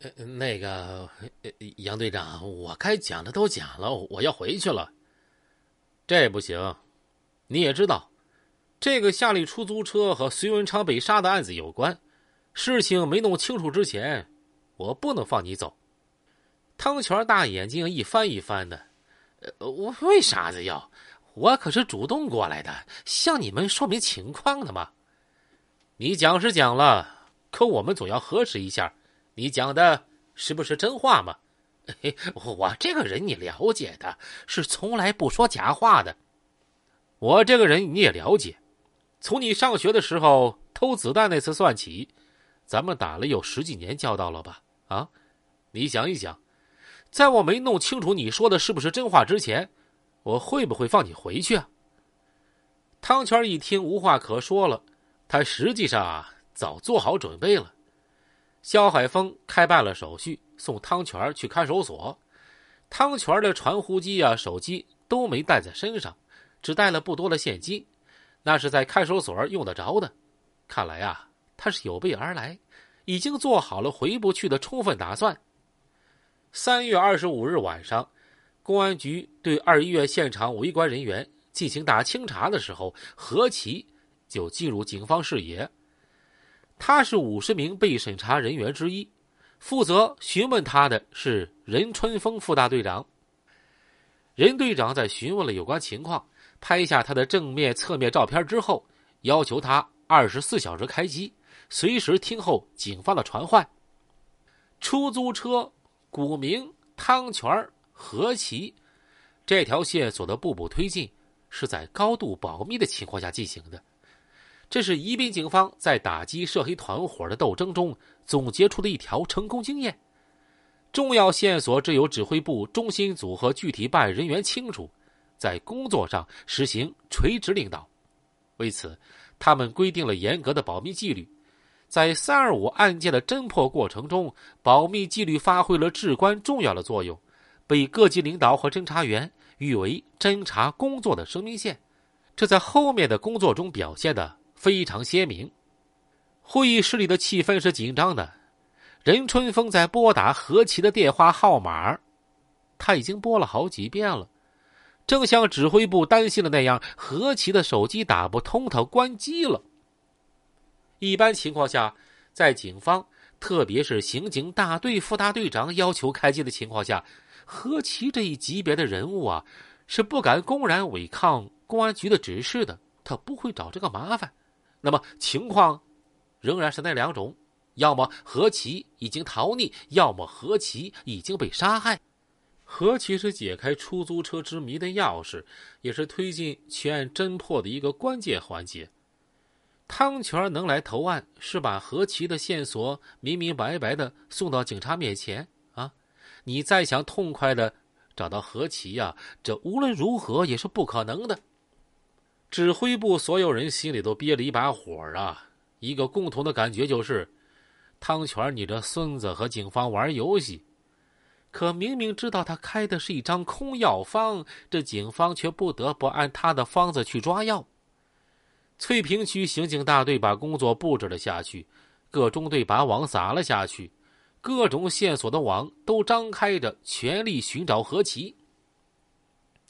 呃，那个杨队长，我该讲的都讲了，我要回去了。这不行，你也知道，这个夏利出租车和隋文昌被杀的案子有关，事情没弄清楚之前，我不能放你走。汤泉大眼睛一翻一翻的，呃，我为啥子要？我可是主动过来的，向你们说明情况的嘛。你讲是讲了，可我们总要核实一下，你讲的是不是真话嘛？我这个人你了解的，是从来不说假话的。我这个人你也了解，从你上学的时候偷子弹那次算起，咱们打了有十几年交道了吧？啊，你想一想。在我没弄清楚你说的是不是真话之前，我会不会放你回去啊？汤泉一听无话可说了，他实际上啊早做好准备了。肖海峰开办了手续，送汤泉去看守所。汤泉的传呼机啊、手机都没带在身上，只带了不多的现金，那是在看守所用得着的。看来啊，他是有备而来，已经做好了回不去的充分打算。三月二十五日晚上，公安局对二医院现场围观人员进行大清查的时候，何其就进入警方视野。他是五十名被审查人员之一，负责询问他的是任春风副大队长。任队长在询问了有关情况，拍下他的正面、侧面照片之后，要求他二十四小时开机，随时听候警方的传唤。出租车。古名汤泉何其，这条线索的步步推进是在高度保密的情况下进行的。这是宜宾警方在打击涉黑团伙的斗争中总结出的一条成功经验。重要线索只有指挥部中心组和具体办案人员清楚，在工作上实行垂直领导。为此，他们规定了严格的保密纪律。在三二五案件的侦破过程中，保密纪律发挥了至关重要的作用，被各级领导和侦查员誉为侦查工作的生命线。这在后面的工作中表现的非常鲜明。会议室里的气氛是紧张的。任春风在拨打何其的电话号码，他已经拨了好几遍了，正像指挥部担心的那样，何其的手机打不通，他关机了。一般情况下，在警方，特别是刑警大队副大队长要求开机的情况下，何其这一级别的人物啊，是不敢公然违抗公安局的指示的。他不会找这个麻烦。那么情况，仍然是那两种：要么何其已经逃匿，要么何其已经被杀害。何其是解开出租车之谜的钥匙，也是推进全案侦破的一个关键环节。汤泉能来投案，是把何其的线索明明白白的送到警察面前啊！你再想痛快的找到何其呀，这无论如何也是不可能的。指挥部所有人心里都憋了一把火啊！一个共同的感觉就是，汤泉，你这孙子和警方玩游戏，可明明知道他开的是一张空药方，这警方却不得不按他的方子去抓药。翠屏区刑警大队把工作布置了下去，各中队把网撒了下去，各种线索的网都张开着，全力寻找何其。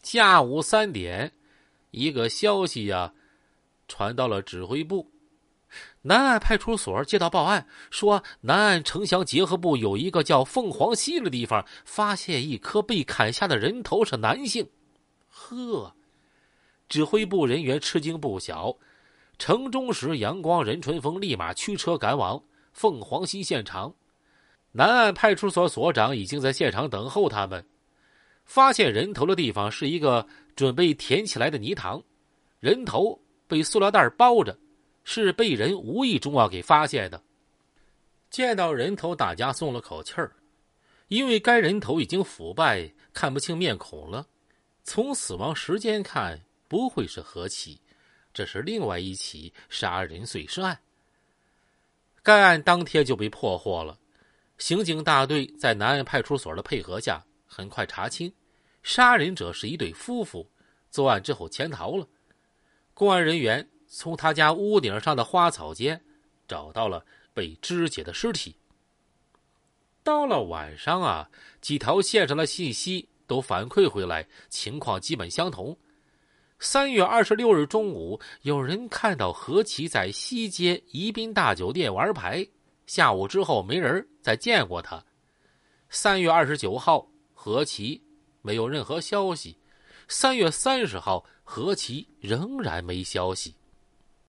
下午三点，一个消息呀，传到了指挥部。南岸派出所接到报案，说南岸城乡结合部有一个叫凤凰溪的地方，发现一颗被砍下的人头，是男性。呵，指挥部人员吃惊不小。城中时，阳光、任春风立马驱车赶往凤凰溪现场。南岸派出所所长已经在现场等候他们。发现人头的地方是一个准备填起来的泥塘，人头被塑料袋包着，是被人无意中啊给发现的。见到人头，大家松了口气儿，因为该人头已经腐败，看不清面孔了。从死亡时间看，不会是何其。这是另外一起杀人碎尸案。该案当天就被破获了。刑警大队在南岸派出所的配合下，很快查清，杀人者是一对夫妇，作案之后潜逃了。公安人员从他家屋顶上的花草间找到了被肢解的尸体。到了晚上啊，几条线上的信息都反馈回来，情况基本相同。三月二十六日中午，有人看到何其在西街宜宾大酒店玩牌，下午之后没人再见过他。三月二十九号，何其没有任何消息。三月三十号，何其仍然没消息。